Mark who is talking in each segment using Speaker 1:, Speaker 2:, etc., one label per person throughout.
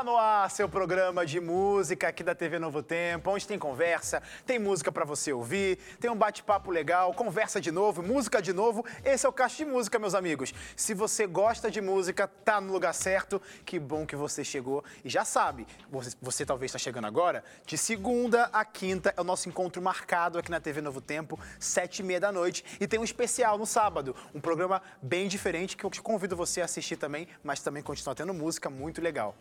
Speaker 1: Está no ar seu programa de música aqui da TV Novo Tempo, onde tem conversa, tem música para você ouvir, tem um bate-papo legal, conversa de novo, música de novo. Esse é o Caixa de Música, meus amigos. Se você gosta de música, tá no lugar certo. Que bom que você chegou. E já sabe, você, você talvez está chegando agora, de segunda a quinta é o nosso encontro marcado aqui na TV Novo Tempo, sete e meia da noite. E tem um especial no sábado, um programa bem diferente que eu te convido você a assistir também, mas também continuar tendo música muito legal.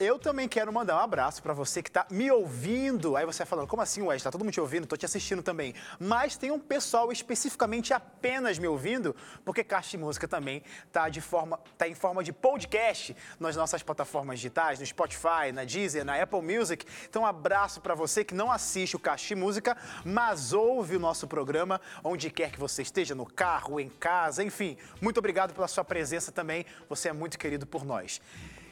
Speaker 1: Eu também quero mandar um abraço para você que está me ouvindo. Aí você vai falando, como assim, Wes? Está todo mundo te ouvindo? Estou te assistindo também. Mas tem um pessoal especificamente apenas me ouvindo, porque Caixa de Música também está de forma, tá em forma de podcast nas nossas plataformas digitais, no Spotify, na Deezer, na Apple Music. Então, um abraço para você que não assiste o Caixa de Música, mas ouve o nosso programa onde quer que você esteja, no carro, em casa, enfim. Muito obrigado pela sua presença também. Você é muito querido por nós.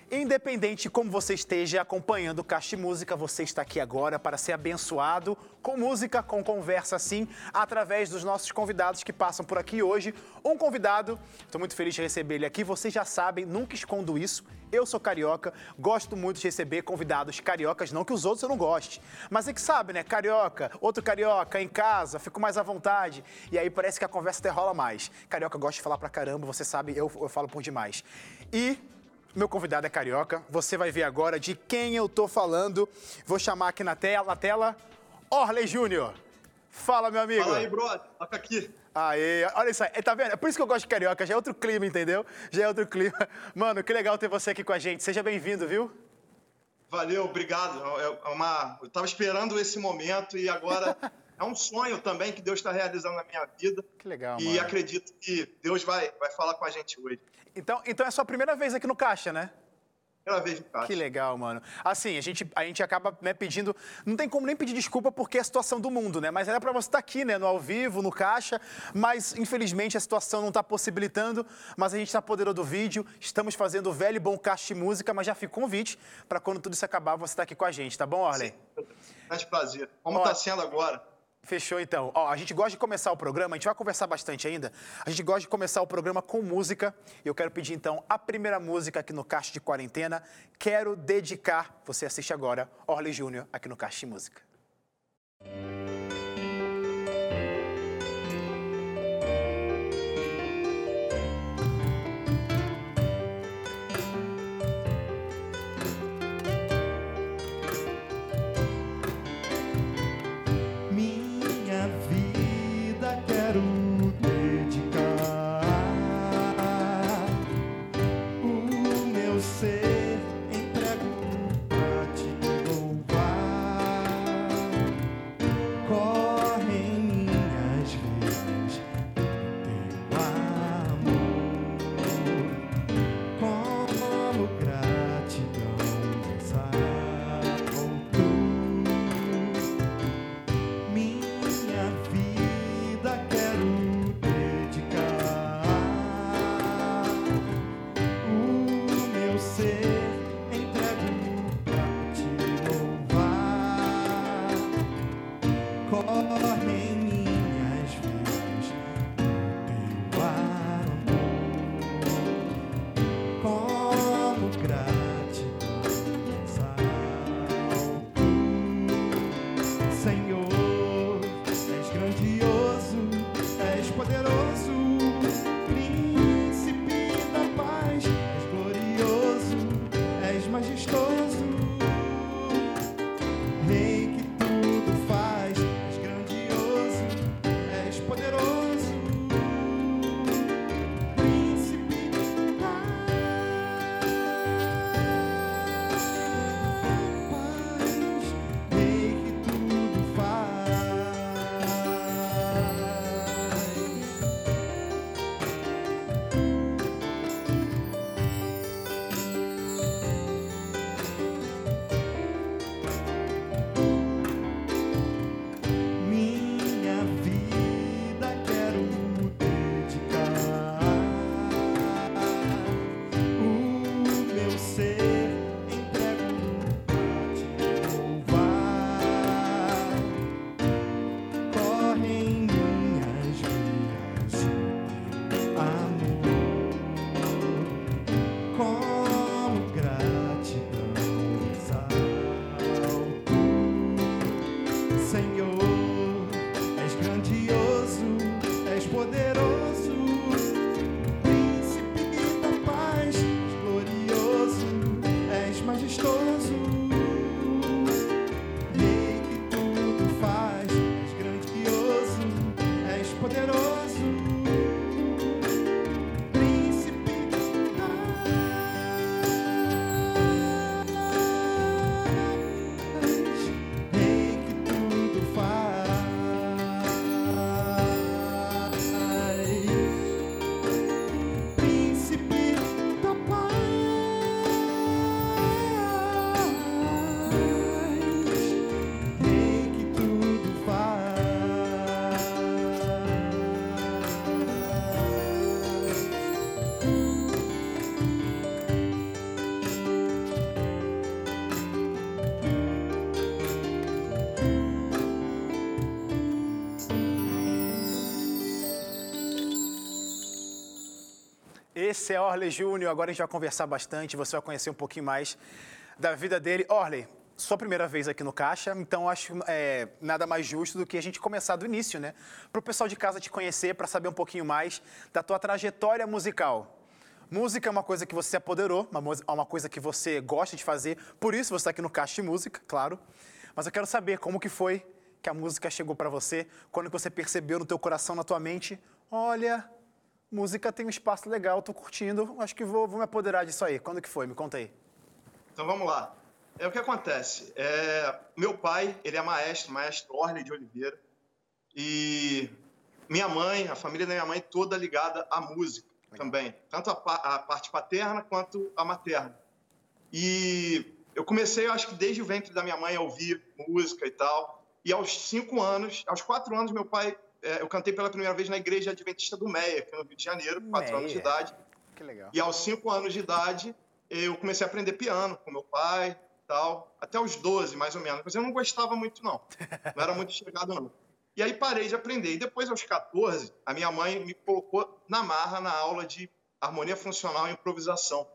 Speaker 1: Independente de como você esteja acompanhando o Caixa Música, você está aqui agora para ser abençoado com música, com conversa assim, através dos nossos convidados que passam por aqui hoje. Um convidado, estou muito feliz de receber ele aqui. Vocês já sabem, nunca escondo isso. Eu sou carioca, gosto muito de receber convidados cariocas, não que os outros eu não goste. Mas é que sabe, né? Carioca, outro carioca, em casa, fico mais à vontade. E aí parece que a conversa até rola mais. Carioca gosta de falar pra caramba, você sabe, eu, eu falo por demais. E meu convidado é carioca. Você vai ver agora de quem eu tô falando. Vou chamar aqui na tela, na tela Orley Júnior. Fala, meu amigo.
Speaker 2: Fala aí, brother. Toca aqui.
Speaker 1: Aê, olha isso aí, tá vendo? É por isso que eu gosto de carioca, já é outro clima, entendeu? Já é outro clima. Mano, que legal ter você aqui com a gente. Seja bem-vindo, viu?
Speaker 2: Valeu, obrigado. É, é uma... Eu tava esperando esse momento e agora é um sonho também que Deus está realizando na minha vida.
Speaker 1: Que legal,
Speaker 2: E
Speaker 1: mano.
Speaker 2: acredito que Deus vai, vai falar com a gente hoje.
Speaker 1: Então, então é a sua primeira vez aqui no Caixa, né?
Speaker 2: Primeira vez no caixa.
Speaker 1: Que legal, mano. Assim, a gente, a gente acaba né, pedindo. Não tem como nem pedir desculpa porque é a situação do mundo, né? Mas era pra você estar aqui, né? No ao vivo, no caixa. Mas, infelizmente, a situação não tá possibilitando. Mas a gente tá poderando do vídeo. Estamos fazendo o velho e bom caixa de música, mas já fica o convite pra quando tudo isso acabar, você estar aqui com a gente, tá bom, Orley?
Speaker 2: Grande prazer. Como está sendo agora?
Speaker 1: Fechou então. Ó, a gente gosta de começar o programa, a gente vai conversar bastante ainda. A gente gosta de começar o programa com música. Eu quero pedir então a primeira música aqui no Caixa de Quarentena. Quero dedicar, você assiste agora, Orly Júnior aqui no Caixa de Música. Esse é Orley Júnior. Agora a gente vai conversar bastante, você vai conhecer um pouquinho mais da vida dele. Orley, sua primeira vez aqui no Caixa, então acho é, nada mais justo do que a gente começar do início, né? Para o pessoal de casa te conhecer, para saber um pouquinho mais da tua trajetória musical. Música é uma coisa que você se apoderou, é uma coisa que você gosta de fazer, por isso você está aqui no Caixa de Música, claro. Mas eu quero saber como que foi que a música chegou para você, quando que você percebeu no teu coração, na tua mente, olha, música tem um espaço legal, tô curtindo, acho que vou, vou me apoderar disso aí. Quando que foi? Me conta aí.
Speaker 2: Então vamos lá. É o que acontece. É, meu pai, ele é maestro, maestro Orley de Oliveira. E minha mãe, a família da minha mãe, toda ligada à música também. Tanto a, a parte paterna quanto a materna. E eu comecei, eu acho que desde o ventre da minha mãe, a ouvir música e tal. E aos cinco anos, aos quatro anos, meu pai, é, eu cantei pela primeira vez na igreja adventista do Meia, aqui no Rio de Janeiro, quatro anos de idade.
Speaker 1: Que legal.
Speaker 2: E aos cinco anos de idade, eu comecei a aprender piano com meu pai tal, até os 12, mais ou menos. Mas eu não gostava muito, não. Não era muito chegado, não. E aí parei de aprender. E depois, aos 14, a minha mãe me colocou na marra na aula de harmonia funcional e improvisação.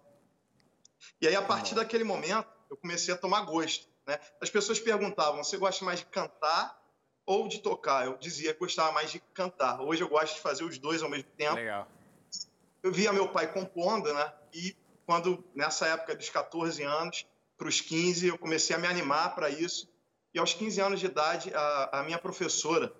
Speaker 2: E aí, a partir daquele momento, eu comecei a tomar gosto. Né? As pessoas perguntavam, você gosta mais de cantar ou de tocar? Eu dizia que gostava mais de cantar. Hoje eu gosto de fazer os dois ao mesmo tempo
Speaker 1: Legal.
Speaker 2: eu via meu pai compondo, né? E quando, nessa época dos 14 anos para os 15, eu comecei a me animar para isso. E aos 15 anos de idade, a, a minha professora,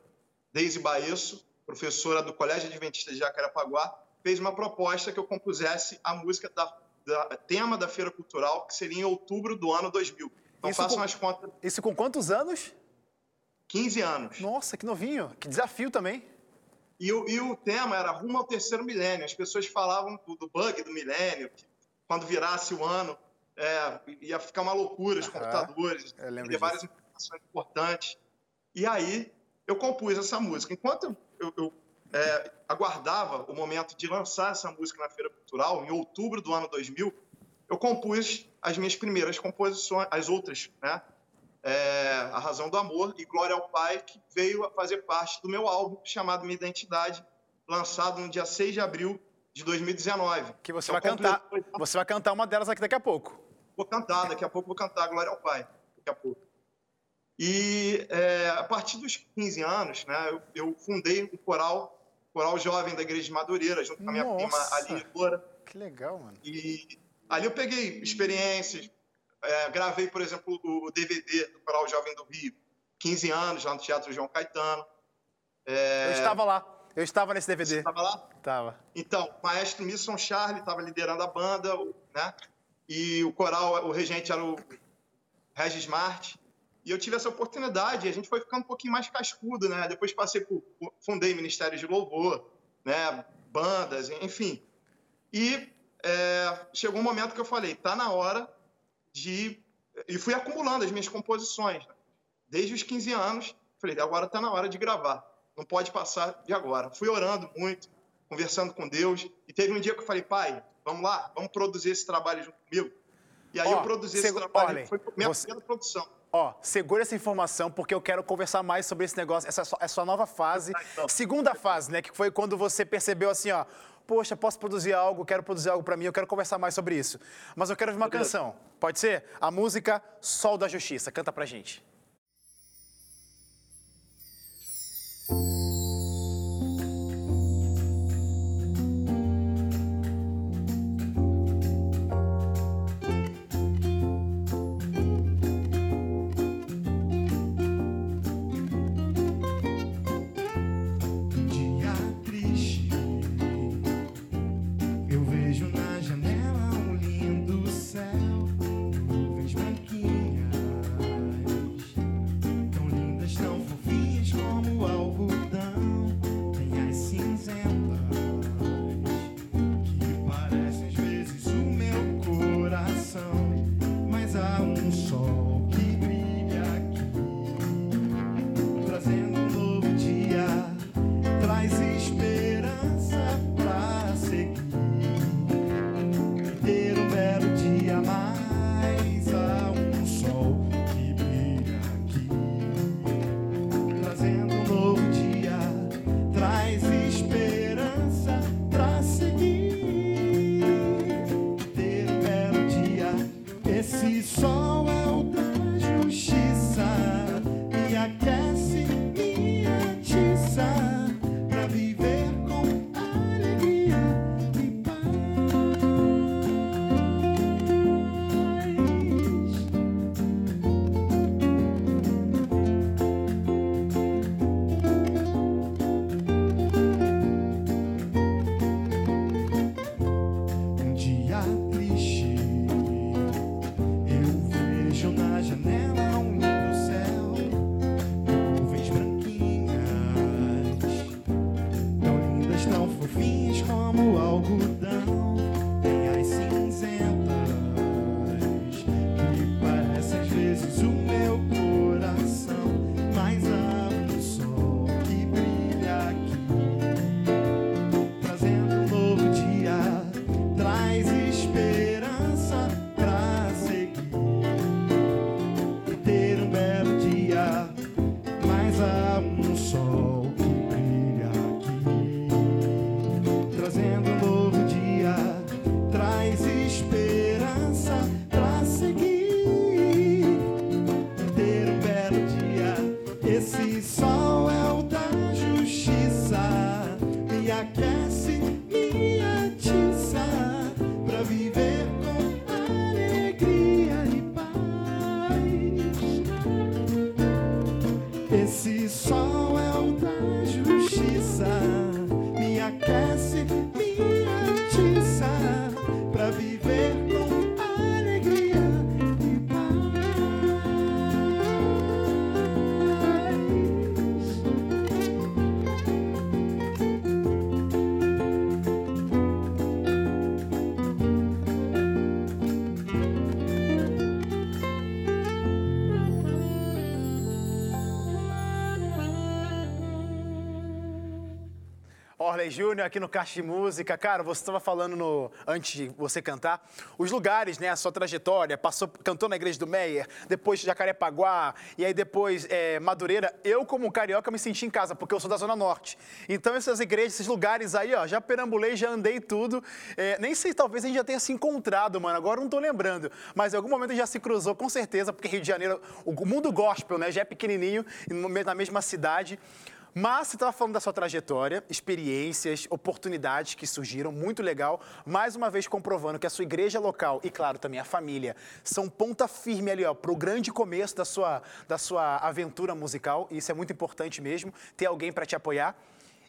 Speaker 2: Deise Baesso, professora do Colégio Adventista de Jacarepaguá, fez uma proposta que eu compusesse a música da, da tema da Feira Cultural, que seria em outubro do ano 2000. Então
Speaker 1: Isso
Speaker 2: façam
Speaker 1: com-
Speaker 2: as contas,
Speaker 1: Isso com quantos anos?
Speaker 2: 15 anos.
Speaker 1: Nossa, que novinho. Que desafio também.
Speaker 2: E o, e o tema era rumo ao terceiro milênio. As pessoas falavam do, do bug do milênio, que quando virasse o ano é, ia ficar uma loucura os computadores, ter várias informações importantes. E aí eu compus essa música. Enquanto eu, eu, é, aguardava o momento de lançar essa música na Feira Cultural, em outubro do ano 2000, eu compus as minhas primeiras composições, as outras, né? É, a Razão do Amor e Glória ao Pai, que veio a fazer parte do meu álbum chamado Minha Identidade, lançado no dia 6 de abril de 2019.
Speaker 1: Que você
Speaker 2: Então,
Speaker 1: vai cantar.
Speaker 2: completou-
Speaker 1: Você vai cantar uma delas aqui daqui a pouco.
Speaker 2: Vou cantar, daqui a pouco vou cantar Glória ao Pai, daqui a pouco. E é, a partir dos 15 anos, né, eu, eu fundei um coral, coral jovem da Igreja de Madureira, junto com a minha prima Aline Loura.
Speaker 1: Que legal, mano.
Speaker 2: E ali eu peguei experiências, é, gravei, por exemplo, o DVD do Coral Jovem do Rio, 15 anos, lá no Teatro João Caetano.
Speaker 1: Eu estava lá. Eu estava nesse
Speaker 2: Você
Speaker 1: DVD.
Speaker 2: estava lá?
Speaker 1: Tava.
Speaker 2: Então, o maestro Misson Charlie estava liderando a banda, né? E o coral, o regente era o Regis Marte. E eu tive essa oportunidade, a gente foi ficando um pouquinho mais cascudo, né? Depois passei por, por- fundei Ministério de Louvor, né? Bandas, enfim. E é, chegou um momento que eu falei, tá na hora de... E fui acumulando as minhas composições. né? Desde os 15 anos, falei, agora tá na hora de gravar. Não pode passar de agora. Fui orando muito, conversando com Deus. E teve um dia que eu falei, pai, vamos lá, vamos produzir esse trabalho junto comigo. E aí eu produzi esse trabalho.
Speaker 1: olhem,
Speaker 2: foi minha
Speaker 1: você-
Speaker 2: primeira produção.
Speaker 1: Ó, segura essa informação porque eu quero conversar mais sobre esse negócio, essa, essa sua nova fase.
Speaker 2: Então.
Speaker 1: Segunda fase, né? Que foi quando você percebeu assim, ó. Poxa, posso produzir algo, quero produzir algo pra mim, eu quero conversar mais sobre isso. Mas eu quero ouvir uma canção. Pode ser? A música Sol da Justiça. Canta pra gente. sol é o teu. Júnior aqui no Caixa de Música. Cara, você estava falando no, antes de você cantar, os lugares, né? A sua trajetória, passou, cantou na igreja do Meyer, depois Jacarepaguá, e aí depois é, Madureira. Eu, como carioca, me senti em casa, porque eu sou da Zona Norte. Então, essas igrejas, esses lugares aí, ó, já perambulei, já andei tudo. É, nem sei, talvez a gente já tenha se encontrado, mano. Agora não tô lembrando. Mas em algum momento já se cruzou, com certeza, porque Rio de Janeiro, o mundo gospel, né? Já é pequenininho, na mesma cidade. Mas você estava falando da sua trajetória, experiências, oportunidades que surgiram, muito legal. Mais uma vez comprovando que a sua igreja local e, claro, também a família são ponta firme ali, ó, para o grande começo da sua, da sua aventura musical. E isso é muito importante mesmo, ter alguém para te apoiar.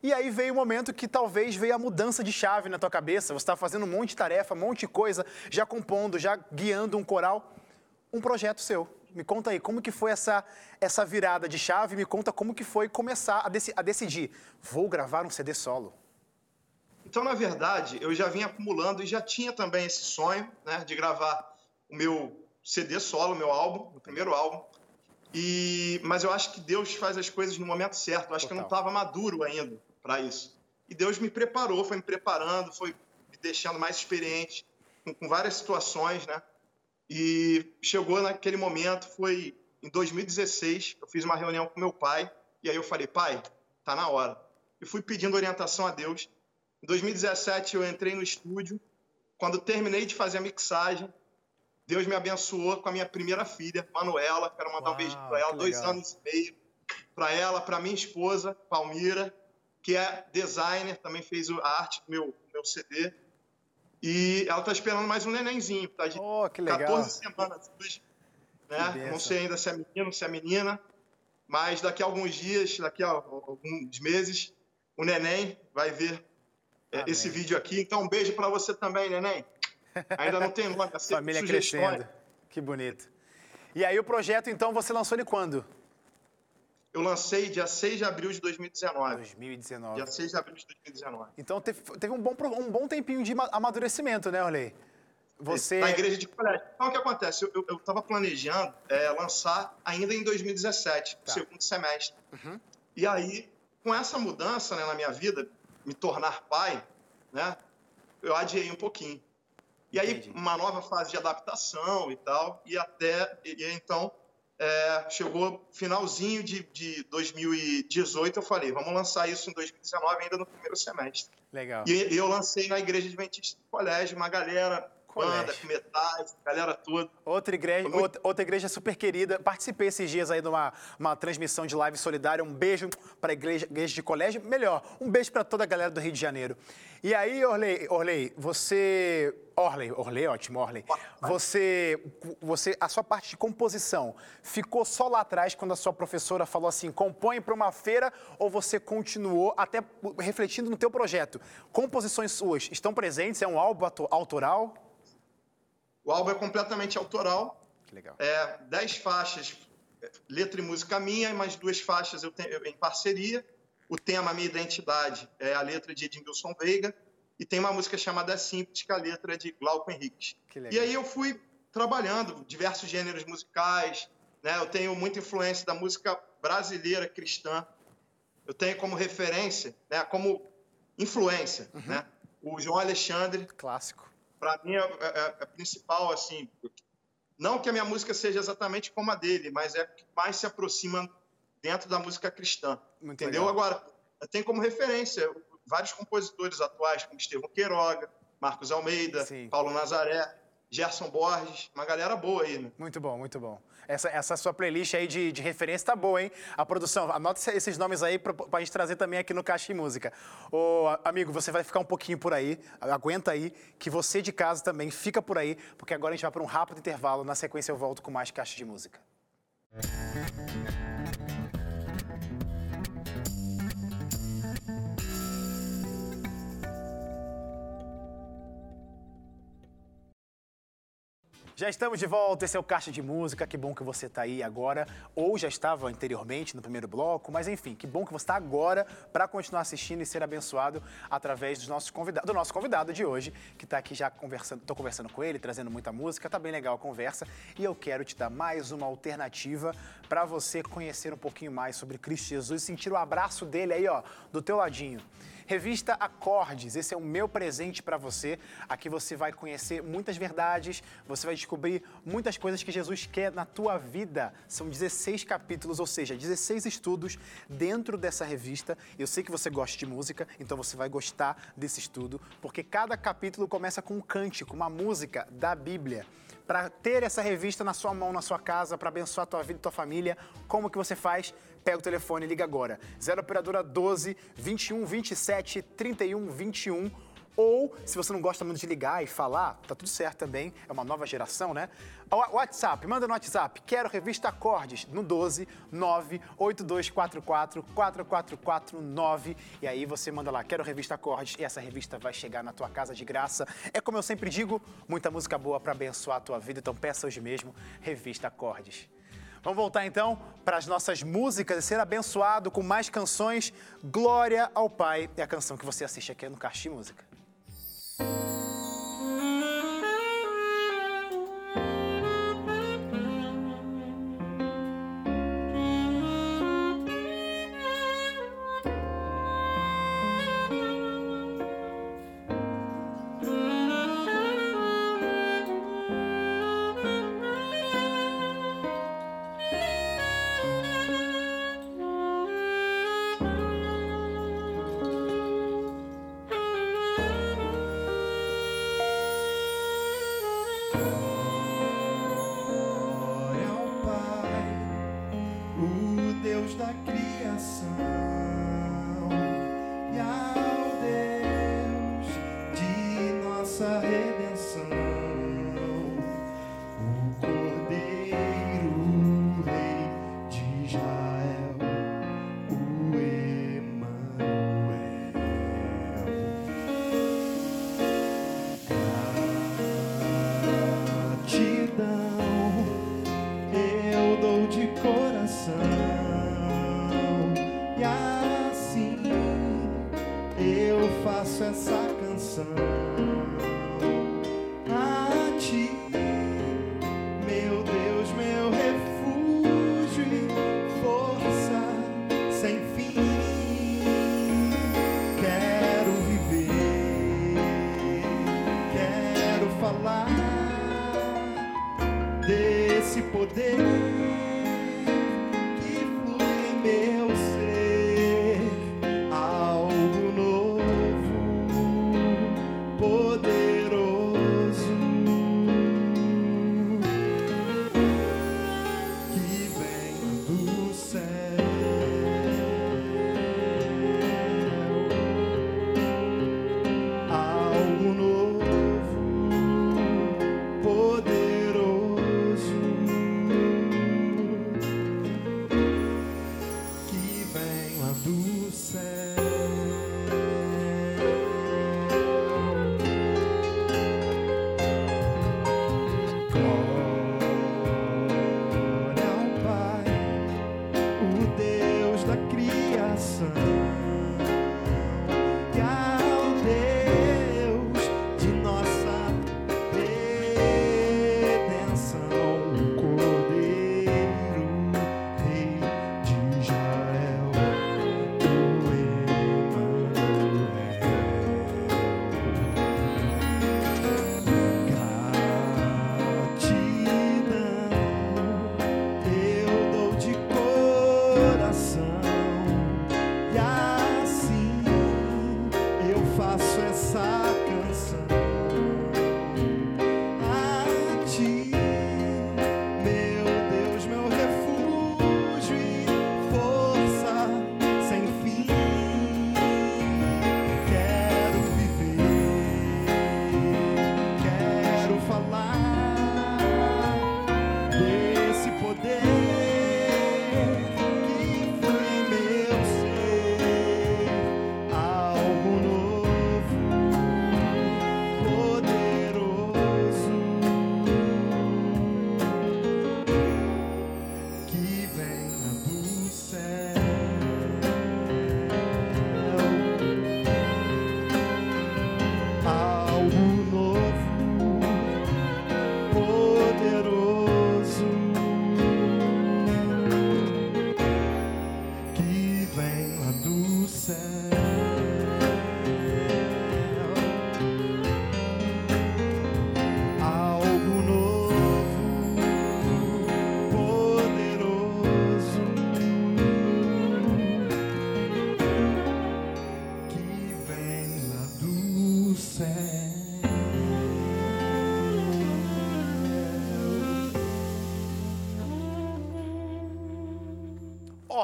Speaker 1: E aí veio o momento que talvez veio a mudança de chave na tua cabeça. Você estava fazendo um monte de tarefa, um monte de coisa, já compondo, já guiando um coral. Um projeto seu. Me conta aí, como que foi essa, essa virada de chave? Me conta como que foi começar a, deci- a decidir, vou gravar um CD solo.
Speaker 2: Então, na verdade, eu já vinha acumulando e já tinha também esse sonho, né, de gravar o meu CD solo, meu álbum, o primeiro álbum. E mas eu acho que Deus faz as coisas no momento certo. Eu acho que eu não
Speaker 1: Total.
Speaker 2: estava maduro ainda para isso. E Deus me preparou, foi me preparando, foi me deixando mais experiente com, com várias situações, né? E chegou naquele momento, foi em 2016, eu fiz uma reunião com meu pai e aí eu falei, pai, tá na hora. E fui pedindo orientação a Deus. Em 2017 eu entrei no estúdio. Quando terminei de fazer a mixagem, Deus me abençoou com a minha primeira filha, Manuela. Quero mandar
Speaker 1: Uau,
Speaker 2: um beijo para ela, dois
Speaker 1: legal.
Speaker 2: anos e meio. Para ela, para minha esposa, Palmira, que é designer, também fez a arte do meu, meu CD. E ela tá esperando mais um nenenzinho, tá? De
Speaker 1: Oh, que legal.
Speaker 2: 14 semanas.
Speaker 1: Que
Speaker 2: Né? Não sei ainda se é menino, se é menina, mas daqui a alguns dias, daqui a alguns meses, o neném vai ver é,
Speaker 1: Amém.
Speaker 2: esse vídeo aqui. Então, um beijo para você também, neném. Ainda não tem nome,
Speaker 1: Família
Speaker 2: sugestões.
Speaker 1: crescendo. Que bonito. E aí o projeto, então, você lançou ele quando?
Speaker 2: Eu lancei dia 6 de abril de 2019.
Speaker 1: 2019.
Speaker 2: Dia 6 de abril de 2019.
Speaker 1: Então teve, teve um, bom, um bom tempinho de ma- amadurecimento, né, Orley? Você...
Speaker 2: Na igreja de colégio. Então, o que acontece? Eu estava planejando é, lançar ainda em 2017,
Speaker 1: Tá.
Speaker 2: segundo semestre.
Speaker 1: Uhum.
Speaker 2: E aí, com essa mudança né, na minha vida, me tornar pai, né, eu adiei um pouquinho. E aí,
Speaker 1: Entendi.
Speaker 2: uma nova fase de adaptação e tal, e até, e então, é, chegou finalzinho de, de 2018, eu falei, vamos lançar isso em 2019, ainda no primeiro semestre.
Speaker 1: Legal.
Speaker 2: E, e eu lancei na igreja adventista do colégio, uma galera, banda,
Speaker 1: Colégio.
Speaker 2: metais, galera toda.
Speaker 1: Outra igreja,
Speaker 2: muito-
Speaker 1: outra, outra igreja super querida. Participei esses dias aí de uma, uma transmissão de live solidária. Um beijo para a igreja, igreja de colégio. Melhor, um beijo para toda a galera do Rio de Janeiro. E aí, Orley, Orley você. Orley, Orley, ótimo, Orley. Você, você, a sua parte de composição ficou só lá atrás quando a sua professora falou assim, compõe para uma feira, ou você continuou até refletindo no teu projeto? Composições suas estão presentes? É um álbum autoral?
Speaker 2: O álbum é completamente autoral,
Speaker 1: Que legal.
Speaker 2: é 10 faixas, é, letra e música minha, e mais duas faixas eu tenho em parceria. O tema Minha Identidade é a letra de Edmilson Veiga, e tem uma música chamada Simples, que é a letra de Glauco Henriques. E aí eu fui trabalhando diversos gêneros musicais, né? Eu tenho muita influência da música brasileira cristã. Eu tenho como referência, né, como influência,
Speaker 1: Uhum.
Speaker 2: né? O João Alexandre,
Speaker 1: Clássico.
Speaker 2: Para mim é, é- é principal assim não que a minha música seja exatamente como a dele mas é que mais se aproxima dentro da música cristã
Speaker 1: Muito
Speaker 2: entendeu
Speaker 1: legal.
Speaker 2: agora tenho como referência vários compositores atuais como Estevão Queiroga Marcos Almeida
Speaker 1: Sim.
Speaker 2: Paulo Nazaré Gerson Borges uma galera boa aí né?
Speaker 1: Muito bom, muito bom. Essa, essa sua playlist aí de, de referência tá boa, hein? A produção, anota esse- esses nomes aí pra, pra gente trazer também aqui no Caixa de Música. Ô, amigo, você vai ficar um pouquinho por aí, aguenta aí, que você de casa também fica por aí, porque agora a gente vai para um rápido intervalo. Na sequência eu volto com mais Caixa de Música. Já estamos de volta, esse é o Caixa de Música, que bom que você está aí agora, ou já estava anteriormente no primeiro bloco, mas enfim, que bom que você está agora para continuar assistindo e ser abençoado através dos nossos convidados, do nosso convidado de hoje, que está aqui já conversando, estou conversando com ele, trazendo muita música, tá bem legal a conversa, e eu quero te dar mais uma alternativa para você conhecer um pouquinho mais sobre Cristo Jesus sentir o abraço dele aí, ó, do teu ladinho. Revista Acordes, esse é o meu presente para você. Aqui você vai conhecer muitas verdades, você vai descobrir muitas coisas que Jesus quer na tua vida. São 16 capítulos, ou seja, 16 estudos dentro dessa revista. Eu sei que você gosta de música, então você vai gostar desse estudo, porque cada capítulo começa com um cântico, uma música da Bíblia. Para ter essa revista na sua mão, na sua casa, para abençoar a tua vida e tua família, como que você faz? Pega o telefone e liga agora. 0 operadora 12 21 27 31 21 ou, se você não gosta muito de ligar e falar, tá tudo certo também, é uma nova geração, né? WhatsApp, manda no WhatsApp, quero revista Acordes, no 12 98244 4449. E aí você manda lá, quero revista Acordes, e essa revista vai chegar na tua casa de graça. É como eu sempre digo, muita música boa para abençoar a tua vida, então peça hoje mesmo, revista Acordes. Vamos voltar então para as nossas músicas e ser abençoado com mais canções. Glória ao Pai é a canção que você assiste aqui no de Música.
Speaker 2: Glória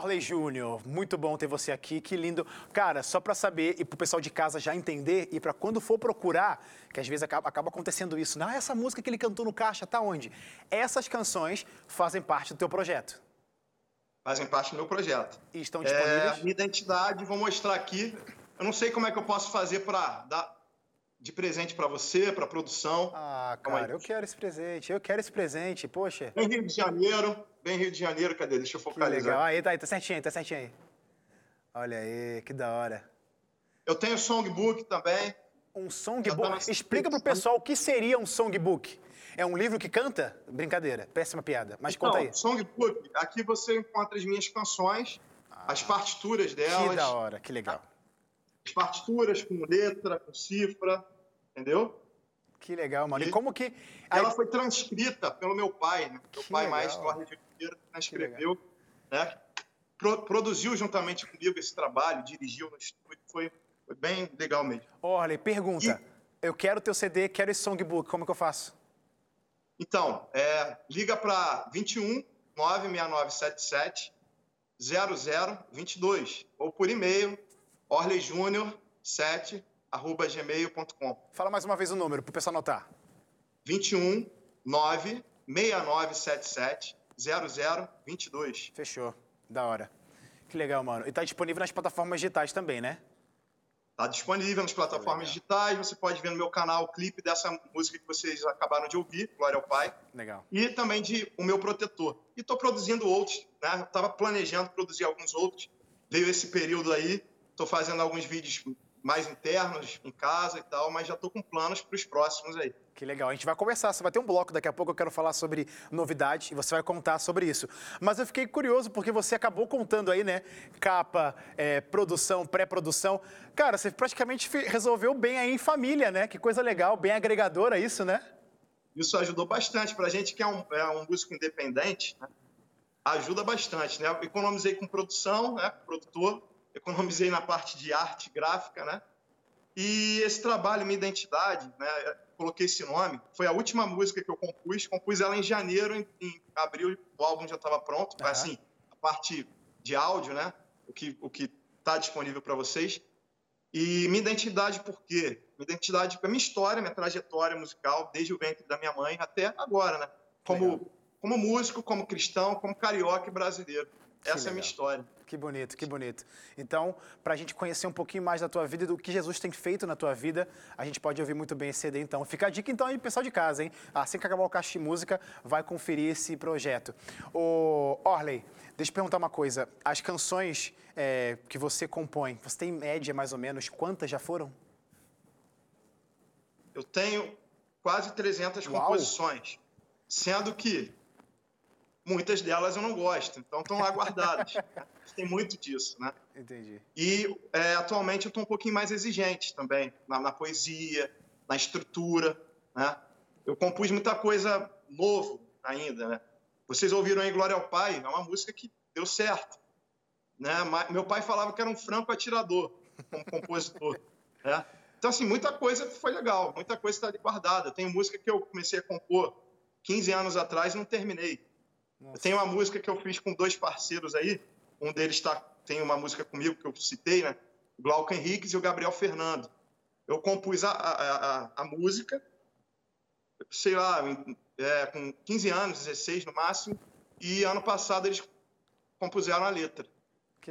Speaker 1: Orley Júnior, muito bom ter você aqui, que lindo. Cara, só para saber e pro pessoal de casa já entender e para quando for procurar, que às vezes acaba, acaba acontecendo isso, não, essa música que ele cantou no caixa tá onde? Essas canções fazem parte do teu projeto
Speaker 2: Fazem parte do meu projeto.
Speaker 1: e estão
Speaker 2: É,
Speaker 1: disponíveis.
Speaker 2: minha identidade, vou mostrar aqui. Eu não sei como é que eu posso fazer para dar de presente para você, para produção.
Speaker 1: Ah, cara, eu quero esse presente, eu quero esse presente, poxa.
Speaker 2: Bem Rio de Janeiro, bem Rio de Janeiro, cadê? Deixa eu
Speaker 1: Que
Speaker 2: focalizar.
Speaker 1: legal. Aí, tá aí, tá certinho tá certinho aí. Olha aí, que da hora.
Speaker 2: Eu tenho songbook também.
Speaker 1: Um
Speaker 2: tá
Speaker 1: songbook. Explica pro pessoal o que seria um songbook. É um livro que canta? Brincadeira, péssima piada. Mas conta aí.
Speaker 2: Então, songbook, aqui você encontra as minhas canções, as partituras delas,
Speaker 1: Ah, Que da hora, que legal.
Speaker 2: as partituras com letra, com cifra, entendeu?
Speaker 1: Que legal, mano. E
Speaker 2: E-
Speaker 1: como que.
Speaker 2: E
Speaker 1: Aí-
Speaker 2: ela foi transcrita pelo meu pai, né? Meu
Speaker 1: Que
Speaker 2: pai,
Speaker 1: legal.
Speaker 2: maestro Jorge de Que transcreveu, né? Pro- produziu juntamente comigo esse trabalho, dirigiu no estúdio, foi, foi bem legal mesmo.
Speaker 1: Orley, pergunta. Eu quero teu CD, quero esse songbook, como que eu faço?
Speaker 2: Então, é, liga para 21 96977 0022 ou por e-mail orleyjunior7 arroba gmail.com
Speaker 1: Fala mais uma vez o número pro pessoal anotar.
Speaker 2: 21 96977 0022
Speaker 1: Fechou. Da hora. Que legal, mano. E tá disponível nas plataformas digitais também, né?
Speaker 2: Está disponível nas plataformas digitais. Você pode ver no meu canal o clipe dessa música que vocês acabaram de ouvir, Glória ao Pai,
Speaker 1: Legal.
Speaker 2: e também de O Meu Protetor. E estou produzindo outros, né? Estava planejando produzir alguns outros. Veio esse período aí, estou fazendo alguns vídeos mais internos em casa e tal, mas já estou com planos para os próximos aí.
Speaker 1: Que legal. A gente vai conversar. Você vai ter um bloco daqui a pouco. Eu quero falar sobre novidades e você vai contar sobre isso. Mas eu fiquei curioso porque você acabou contando aí, né? Capa, é, produção, pré-produção. Cara, você praticamente resolveu bem aí em família, né? Que coisa legal, bem agregadora isso, né?
Speaker 2: Isso ajudou bastante para a gente que é um, é um músico independente, né? ajuda bastante, né? Eu economizei com produção, né? Produtor, economizei na parte de arte gráfica, né? E esse trabalho, minha identidade, né? Coloquei esse nome. Foi a última música que eu compus. Compus ela em janeiro, em, em abril o álbum já estava pronto.
Speaker 1: Aham.
Speaker 2: Assim, a parte de áudio, né? O que o que está disponível para vocês. E minha identidade, por quê? Minha identidade, a minha história, minha trajetória musical, desde o ventre da minha mãe até agora, né? Como, como músico, como cristão, como carioca e brasileiro. Essa é a minha história.
Speaker 1: Que bonito, que bonito. Então, para a gente conhecer um pouquinho mais da tua vida e do que Jesus tem feito na tua vida, a gente pode ouvir muito bem esse CD, então. Fica a dica, então, aí, pessoal de casa, hein? Assim que acabar o Caixa de Música, vai conferir esse projeto. Ô, Orley, deixa eu perguntar uma coisa. As canções é, que você compõe, você tem média, mais ou menos, quantas já foram?
Speaker 2: Eu tenho quase 300
Speaker 1: Uau!
Speaker 2: composições, sendo que muitas delas eu não gosto, então estão lá guardadas. Tem muito disso, né?
Speaker 1: Entendi.
Speaker 2: E é, atualmente eu estou um pouquinho mais exigente também, na, na poesia, na estrutura, né? Eu compus muita coisa novo ainda, né? Vocês ouviram aí Glória ao Pai, é uma música que deu certo, né? Meu pai falava que era um franco atirador como compositor, né? Então, assim, muita coisa foi legal, muita coisa está guardada. Tem música que eu comecei a compor 15 anos atrás e não terminei. Eu tenho uma música que eu fiz com dois parceiros aí, um deles tá, tem uma música comigo que eu citei, né? O Glauco Henriques e o Gabriel Fernando. Eu compus a, a, a, a música, sei lá, é, com 15 anos, 16 no máximo, e ano passado eles compuseram a letra.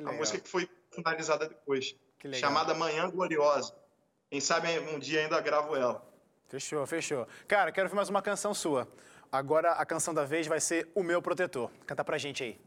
Speaker 2: A música que foi finalizada depois, chamada Manhã Gloriosa. Quem sabe um dia ainda gravo ela.
Speaker 1: Fechou, fechou. Cara, quero ouvir mais uma canção sua. Agora a canção da vez vai ser O Meu Protetor. Canta pra gente aí.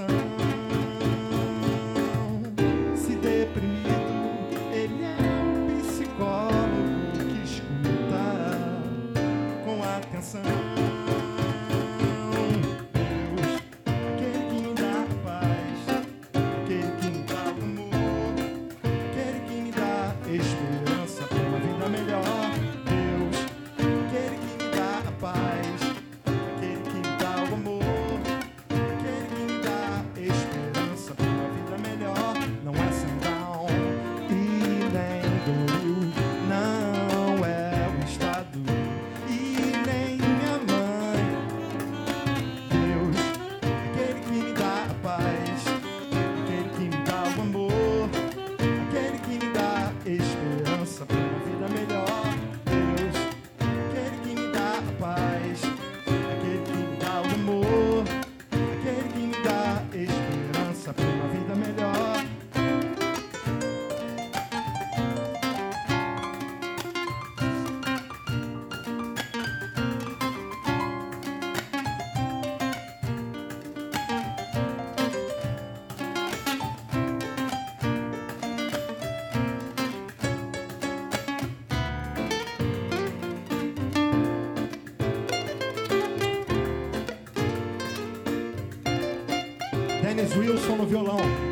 Speaker 3: Situação. Dennis Wilson no violão.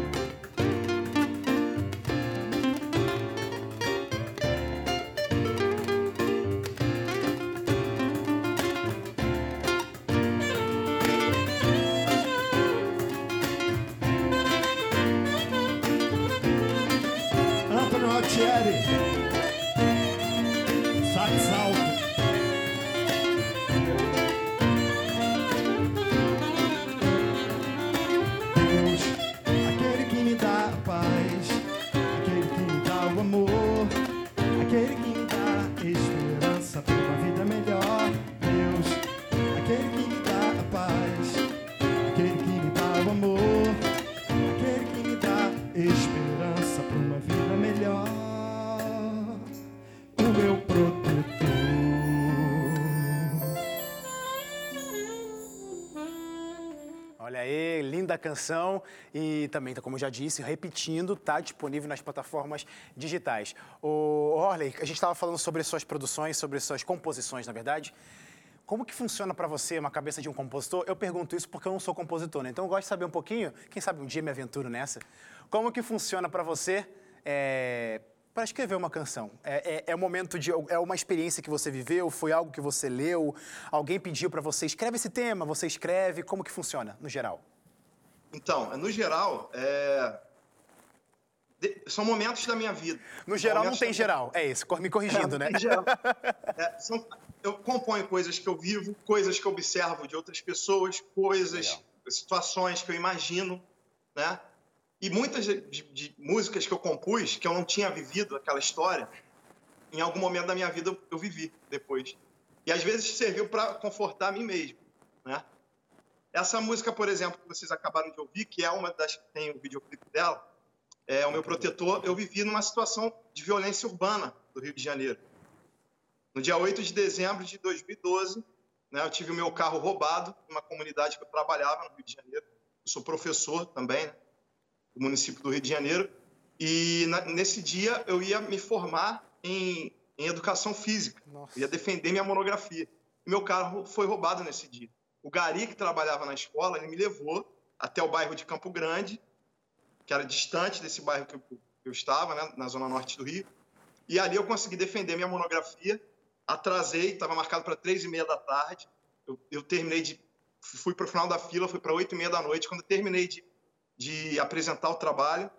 Speaker 1: Canção e também, como eu já disse, repetindo, tá disponível nas plataformas digitais. O Orley, a gente estava falando sobre suas produções, sobre suas composições, na verdade. Como que funciona para você uma cabeça de um compositor? Eu pergunto isso porque eu não sou compositor, né? Então eu gosto de saber um pouquinho, quem sabe um dia me aventuro nessa. Como que funciona para você para escrever uma canção? É, é, é um momento de. É uma experiência que você viveu? Foi algo que você leu? Alguém pediu para você escreve esse tema? Você escreve? Como que funciona, no geral?
Speaker 2: Então, no geral, é, de- são momentos da minha vida.
Speaker 1: No geral, não tem
Speaker 2: da-
Speaker 1: geral. É isso, me corrigindo,
Speaker 2: É,
Speaker 1: né?
Speaker 2: É, são- eu componho coisas que eu vivo, coisas que eu observo de outras pessoas, coisas,
Speaker 1: Legal.
Speaker 2: situações que eu imagino, né? E muitas de, de- de músicas que eu compus, que eu não tinha vivido aquela história, em algum momento da minha vida eu, eu vivi depois. E às vezes serviu para confortar a mim mesmo, né? Essa música, por exemplo, que vocês acabaram de ouvir, que é uma das que tem o videoclipe dela, é o meu protetor. Eu vivi numa situação de violência urbana do Rio de Janeiro. No dia 8 de dezembro de 2012, né, eu tive o meu carro roubado numa comunidade que eu trabalhava no Rio de Janeiro. Eu sou professor também, né, do município do Rio de Janeiro. E na- nesse dia eu ia me formar em, em educação física.
Speaker 1: Nossa.
Speaker 2: Eu ia defender minha monografia. E meu carro foi roubado nesse dia. O Gari, que trabalhava na escola, ele me levou até o bairro de Campo Grande, que era distante desse bairro que eu, que eu estava, né, na zona norte do Rio. E ali eu consegui defender minha monografia. Atrasei, estava marcado para três e meia da tarde. Eu, eu terminei de, fui para o final da fila, fui para oito e meia da noite. Quando eu terminei de, de apresentar o trabalho,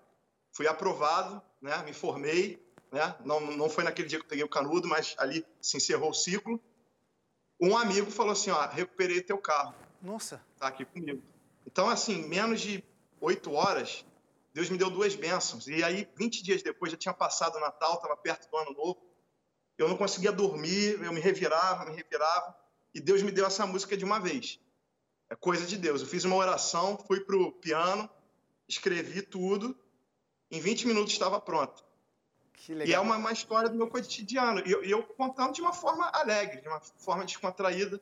Speaker 2: fui aprovado, né, me formei. Né? Não, não foi naquele dia que eu peguei o canudo, mas ali se encerrou o ciclo. Um amigo falou assim, ó, recuperei teu carro
Speaker 1: Nossa.
Speaker 2: tá aqui comigo. Então, assim, menos de oito horas, Deus me deu duas bênçãos. E aí, 20 dias depois, já tinha passado o Natal, estava perto do Ano Novo. Eu não conseguia dormir, eu me revirava, me revirava. E Deus me deu essa música de uma vez. É coisa de Deus. Eu fiz uma oração, fui para o piano, escrevi tudo. Em 20 minutos estava pronto. E é uma, uma história do meu cotidiano. E eu, eu contando de uma forma alegre, de uma forma descontraída,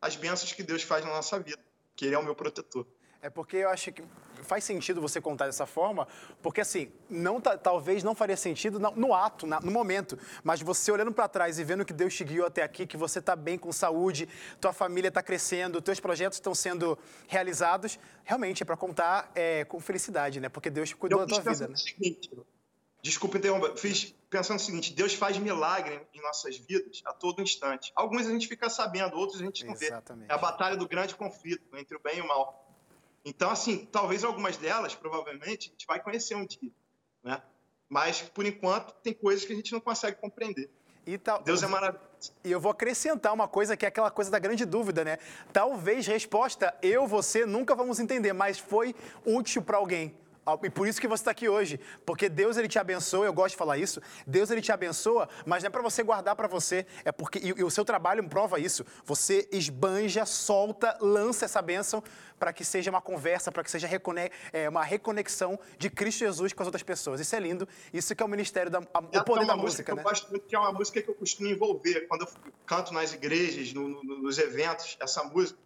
Speaker 2: as bênçãos que Deus faz na nossa vida. Que Ele é o meu protetor.
Speaker 1: É porque eu acho que faz sentido você contar dessa forma, porque assim, não talvez não faria sentido no, no ato, na, no momento, mas você olhando para trás e vendo que Deus te guiou até aqui, que você está bem com saúde, tua família está crescendo, teus projetos estão sendo realizados, realmente é para contar é, com felicidade, né? Porque Deus cuidou eu da tua vida. Né?
Speaker 2: Seguinte, desculpa interromper, fiz pensando o seguinte: Deus faz milagre em nossas vidas a todo instante. Alguns a gente fica sabendo, outros a gente não Exatamente. vê. É a batalha do grande conflito entre o bem e o mal. Então, assim, talvez algumas delas, provavelmente, a gente vai conhecer um dia, né? Mas, por enquanto, tem coisas que a gente não consegue compreender. Tal... Deus é maravilhoso.
Speaker 1: E eu vou acrescentar uma coisa que é aquela coisa da grande dúvida, né? Talvez resposta eu, você nunca vamos entender, mas foi útil para alguém. E por isso que você está aqui hoje, porque Deus ele te abençoa, eu gosto de falar isso. Deus ele te abençoa, mas não é para você guardar para você, é porque e, e, o seu trabalho prova isso. Você esbanja, solta, lança essa bênção para que seja uma conversa, para que seja recone é, uma reconexão de Cristo Jesus com as outras pessoas. Isso é lindo. Isso que é o ministério da a, o poder da música,
Speaker 2: música
Speaker 1: né?
Speaker 2: Eu gosto muito que é uma música que eu costumo envolver quando eu canto nas igrejas, no, no, nos eventos. Essa música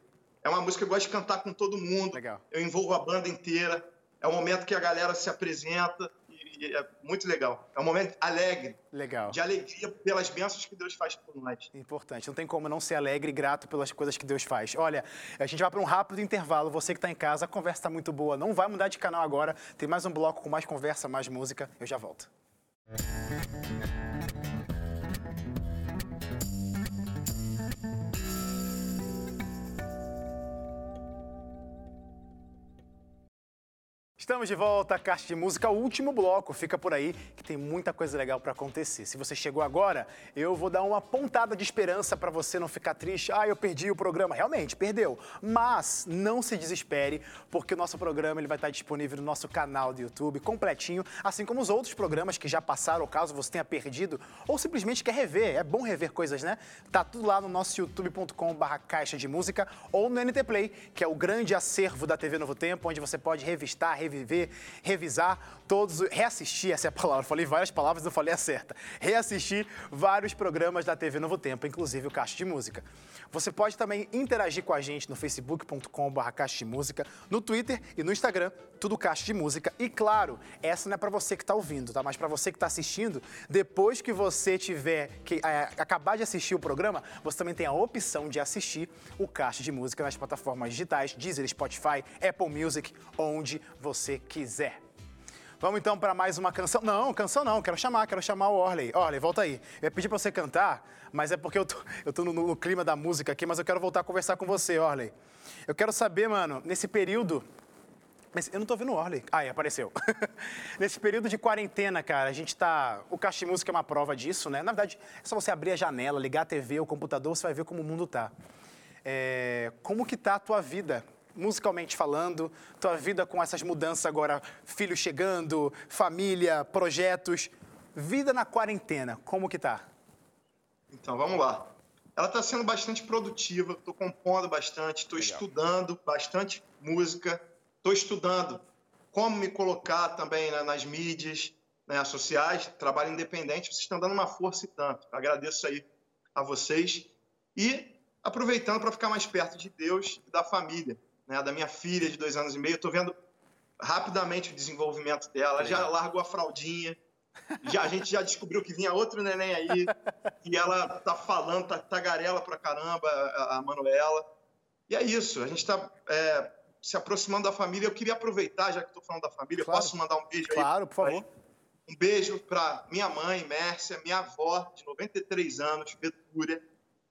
Speaker 2: é uma música que eu gosto de cantar com todo mundo. Legal. Eu envolvo a banda inteira é um momento que a galera se apresenta e é muito legal. É um momento alegre.
Speaker 1: Legal.
Speaker 2: De alegria pelas bênçãos que Deus faz por nós.
Speaker 1: Importante. Não tem como não ser alegre e grato pelas coisas que Deus faz. Olha, a gente vai para um rápido intervalo. Você que está em casa, a conversa está muito boa. Não vai mudar de canal agora. Tem mais um bloco com mais conversa, mais música. Eu já volto. Estamos de volta, Caixa de Música, o último bloco. Fica por aí que tem muita coisa legal para acontecer. Se você chegou agora, eu vou dar uma pontada de esperança para você não ficar triste. Ah, eu perdi o programa. Realmente, perdeu. Mas não se desespere, porque o nosso programa ele vai estar disponível no nosso canal do YouTube, completinho, assim como os outros programas que já passaram, caso você tenha perdido, ou simplesmente quer rever. É bom rever coisas, né? Tá tudo lá no nosso youtube.com/barra caixa de música ou no NT Play, que é o grande acervo da TV Novo Tempo, onde você pode revistar, revisar revisar todos, reassistir, essa é a palavra, falei várias palavras, não falei a certa. Reassistir vários programas da TV Novo Tempo, inclusive o Caixa de Música. Você pode também interagir com a gente no facebook.com.br Caixa de Música, no Twitter e no Instagram, tudo Caixa de Música. E claro, essa não é para você que está ouvindo, tá? Mas para você que está assistindo, depois que você tiver que é, acabar de assistir o programa, você também tem a opção de assistir o Caixa de Música nas plataformas digitais, Deezer, Spotify, Apple Music, onde você quiser. Vamos então para mais uma canção. Não, canção não, quero chamar, quero chamar o Orley. Orley, volta aí. Eu ia pedir para você cantar, mas é porque eu tô, eu tô no, no, clima da música aqui, mas eu quero voltar a conversar com você, Orley. Eu quero saber, mano, nesse período. Mas eu não tô vendo o Orley. Ah, apareceu. nesse período de quarentena, cara, a gente tá. O Caixa de Música é uma prova disso, né? Na verdade, é só você abrir a janela, ligar a TV, o computador, você vai ver como o mundo tá. É... Como que tá a tua vida musicalmente falando, tua vida com essas mudanças agora, filho chegando, família, projetos, vida na quarentena, como que tá?
Speaker 2: Então, vamos lá. Ela está sendo bastante produtiva, estou compondo bastante, estou estudando bastante música, estou estudando como me colocar também né, nas mídias né, sociais, trabalho independente, vocês estão dando uma força e tanto. Agradeço aí a vocês. E aproveitando para ficar mais perto de Deus e da família né, da minha filha de dois anos e meio. Estou vendo rapidamente o desenvolvimento dela. Já largou a fraldinha. Já, a gente já descobriu que vinha outro neném aí. E ela tá falando, tá tagarela pra caramba, a, a Manuela. E é isso. A gente está é, se aproximando da família. Eu queria aproveitar, já que estou falando da família, claro. posso mandar um beijo
Speaker 1: claro, aí? Claro, por favor.
Speaker 2: Um beijo para minha mãe, Mércia, minha avó, de 93 anos, Vetúria,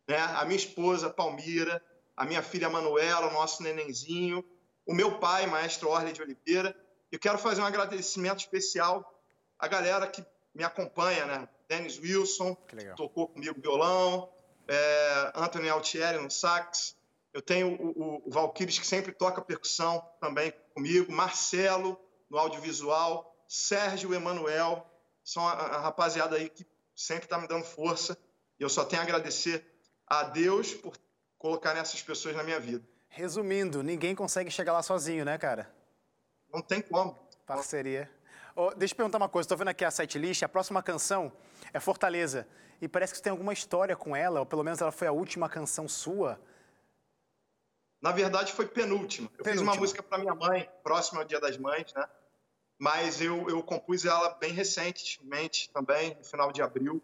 Speaker 2: né? a minha esposa, Palmira, a minha filha Manuela, o nosso nenenzinho, o meu pai, maestro Orley de Oliveira. Eu quero fazer um agradecimento especial à galera que me acompanha, né? Dennis Wilson, que, que tocou comigo violão, é, Anthony Altieri no sax. Eu tenho o, o, o Valkyries, que sempre toca percussão também comigo, Marcelo no audiovisual, Sérgio Emanuel, são a, a rapaziada aí que sempre está me dando força. E eu só tenho a agradecer a Deus por colocar essas pessoas na minha vida.
Speaker 1: Resumindo, ninguém consegue chegar lá sozinho, né, cara?
Speaker 2: Não tem como.
Speaker 1: Parceria. Oh, deixa eu perguntar uma coisa, estou vendo aqui a setlist, a próxima canção é Fortaleza. E parece que você tem alguma história com ela, ou pelo menos ela foi a última canção sua. Na verdade, foi penúltima. Eu fiz uma música para minha mãe, próxima ao Dia das Mães, né? Mas eu, eu compus ela bem recentemente também, no final de abril.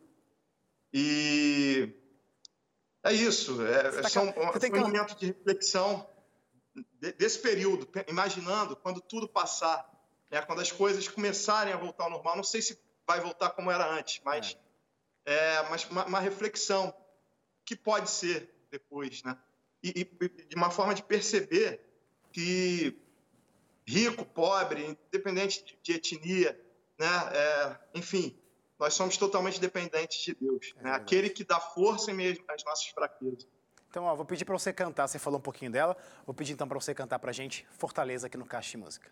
Speaker 1: E é isso. É, tá, são, um momento de reflexão desse período, imaginando quando tudo passar, né? quando as coisas começarem a voltar ao normal. Não sei se vai voltar como era antes, mas, é. É, mas uma, uma reflexão que pode ser depois, né? E, e, de uma forma de perceber que rico, pobre, independente de, etnia, né? É, enfim, nós somos totalmente dependentes de Deus, é né? Aquele que dá força em meio às nossas fraquezas.
Speaker 2: Então, ó, vou pedir para você cantar. Você falou um pouquinho dela. Vou pedir então para você cantar para a gente Fortaleza aqui no Caixa de Música.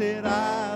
Speaker 4: será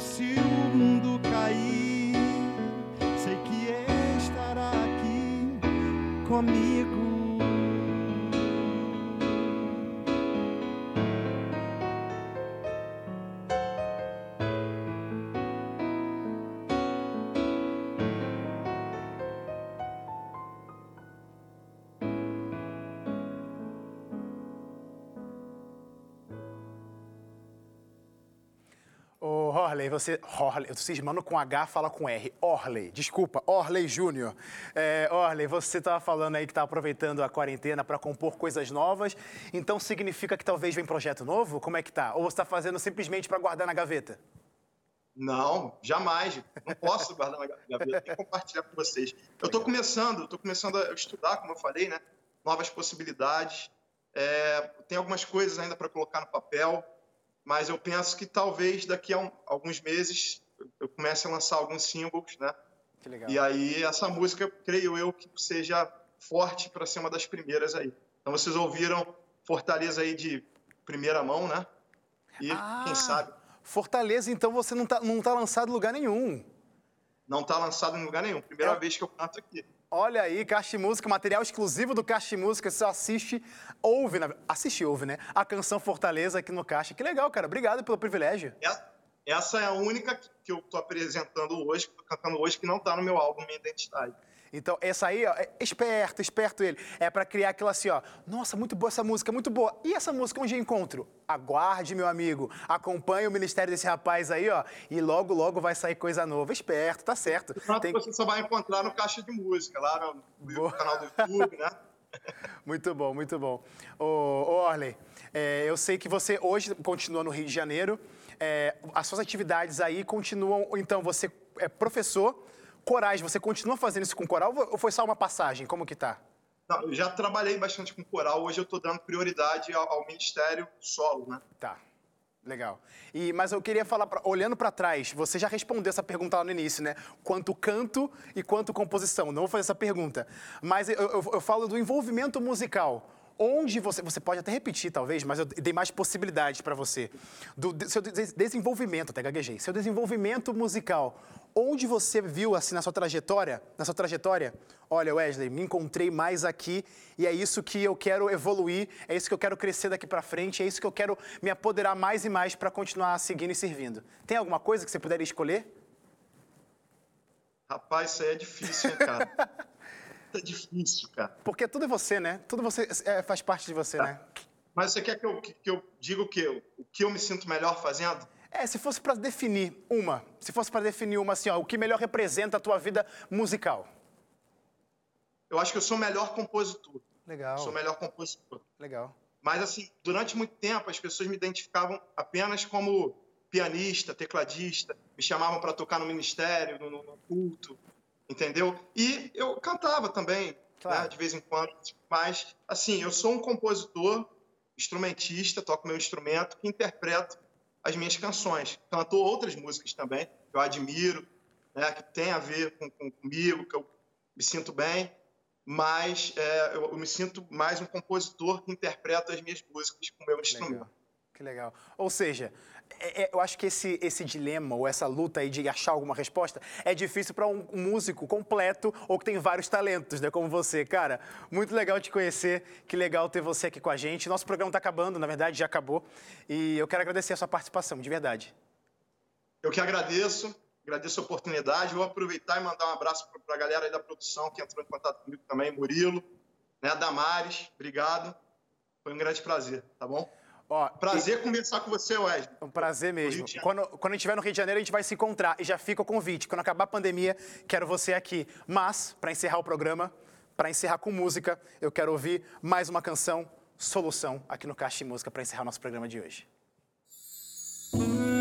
Speaker 4: Mesmo se você.
Speaker 1: Orley, eu tô cismando com H, fala com R. Orley, desculpa, Orley Júnior. É, Orley, você estava falando aí que está aproveitando a quarentena para compor coisas novas. Então significa que talvez vem projeto novo? Como é que tá? Ou você está fazendo simplesmente para guardar na gaveta?
Speaker 2: Não, jamais. Não posso guardar na gaveta, tem que compartilhar com vocês. Eu estou começando, estou começando a estudar, como eu falei, né? Novas possibilidades. É, tem algumas coisas ainda para colocar no papel mas eu penso que talvez daqui a um, alguns meses eu comece a lançar alguns singles, né? Que legal. E aí essa música, creio eu, que seja forte para ser uma das primeiras aí. Então vocês ouviram Fortaleza aí de primeira mão, né? E ah, quem sabe.
Speaker 1: Fortaleza, então você não tá, não tá lançado em lugar nenhum.
Speaker 2: Não tá lançado em lugar nenhum. Primeira é... vez que eu canto aqui.
Speaker 1: Olha aí, Caixa Música, material exclusivo do Caixa Música. Você assiste, ouve, assiste ouve, né? A canção Fortaleza aqui no Caixa. Que legal, cara. Obrigado pelo privilégio.
Speaker 2: Essa é a única que eu tô apresentando hoje, que cantando hoje, que não tá no meu álbum Minha Identidade.
Speaker 1: Então, essa aí, ó, é esperto, esperto ele. É para criar aquilo assim, ó. Nossa, muito boa essa música, muito boa. E essa música onde eu encontro? Aguarde, meu amigo. Acompanhe o ministério desse rapaz aí, ó. E logo, logo vai sair coisa nova. Esperto, tá certo.
Speaker 2: Tem... Você só vai encontrar no Caixa de Música, lá no, no canal do YouTube, né?
Speaker 1: muito bom, muito bom. Ô, ô Orley, é, eu sei que você hoje continua no Rio de Janeiro. É, as suas atividades aí continuam. Então, você é professor Corais, você continua fazendo isso com coral ou foi só uma passagem? Como que tá?
Speaker 2: Não, eu já trabalhei bastante com coral, hoje eu estou dando prioridade ao, ao, ministério solo, né?
Speaker 1: Tá. Legal. E, mas eu queria falar, pra, olhando para trás, você já respondeu essa pergunta lá no início, né? Quanto canto e quanto composição. Não vou fazer essa pergunta. Mas eu, eu, eu falo do envolvimento musical onde você. Você pode até repetir, talvez, mas eu dei mais possibilidades para você. Do, do seu desenvolvimento, até gaguejei. Seu desenvolvimento musical onde você viu assim na sua trajetória, na sua trajetória, olha Wesley, me encontrei mais aqui e é isso que eu quero evoluir, é isso que eu quero crescer daqui para frente, é isso que eu quero me apoderar mais e mais para continuar seguindo e servindo. Tem alguma coisa que você puderia escolher?
Speaker 2: Rapaz, isso aí é difícil, hein, cara. é difícil, cara.
Speaker 1: Porque tudo é você, né? Tudo você é, faz parte de você, tá. né?
Speaker 2: Mas você quer que eu, que, que eu diga o quê? O que eu me sinto melhor fazendo?
Speaker 1: É, se fosse para definir uma, se fosse para definir uma assim, ó, o que melhor representa a tua vida musical?
Speaker 2: Eu acho que eu sou o melhor compositor.
Speaker 1: Legal.
Speaker 2: sou o melhor compositor.
Speaker 1: Legal.
Speaker 2: Mas assim, durante muito tempo as pessoas me identificavam apenas como pianista, tecladista, me chamavam para tocar no ministério, no, no, culto, entendeu? E eu cantava também, né, claro. né, de vez em quando. Mas assim, eu sou um compositor, instrumentista, toco meu instrumento, que interpreto as minhas canções. Cantou outras músicas também, que eu admiro, né, que tem a ver com, com, comigo, que eu me sinto bem, mas é, eu, eu, me sinto mais um compositor que interpreta as minhas músicas com o meu instrumento.
Speaker 1: Legal. Que legal. Ou seja, é, é, eu acho que esse, esse dilema ou essa luta aí de achar alguma resposta é difícil para um músico completo ou que tem vários talentos, né? Como você. Cara, muito legal te conhecer. Que legal ter você aqui com a gente. Nosso programa está acabando, na verdade, já acabou. E eu quero agradecer a sua participação, de verdade.
Speaker 2: Eu que agradeço, agradeço a oportunidade. Vou aproveitar e mandar um abraço para a galera aí da produção que entrou em contato comigo também, Murilo, né? Damares, obrigado. Foi um grande prazer, tá bom? Ó, prazer e... conversar com você, Wesley.
Speaker 1: Um prazer mesmo. Quando, quando a gente estiver no Rio de Janeiro, a gente vai se encontrar. E já fica o convite. Quando acabar a pandemia, quero você aqui. Mas, para encerrar o programa, para encerrar com música, eu quero ouvir mais uma canção, Solução, aqui no Caixa de Música, para encerrar nosso programa de hoje.
Speaker 3: afogado.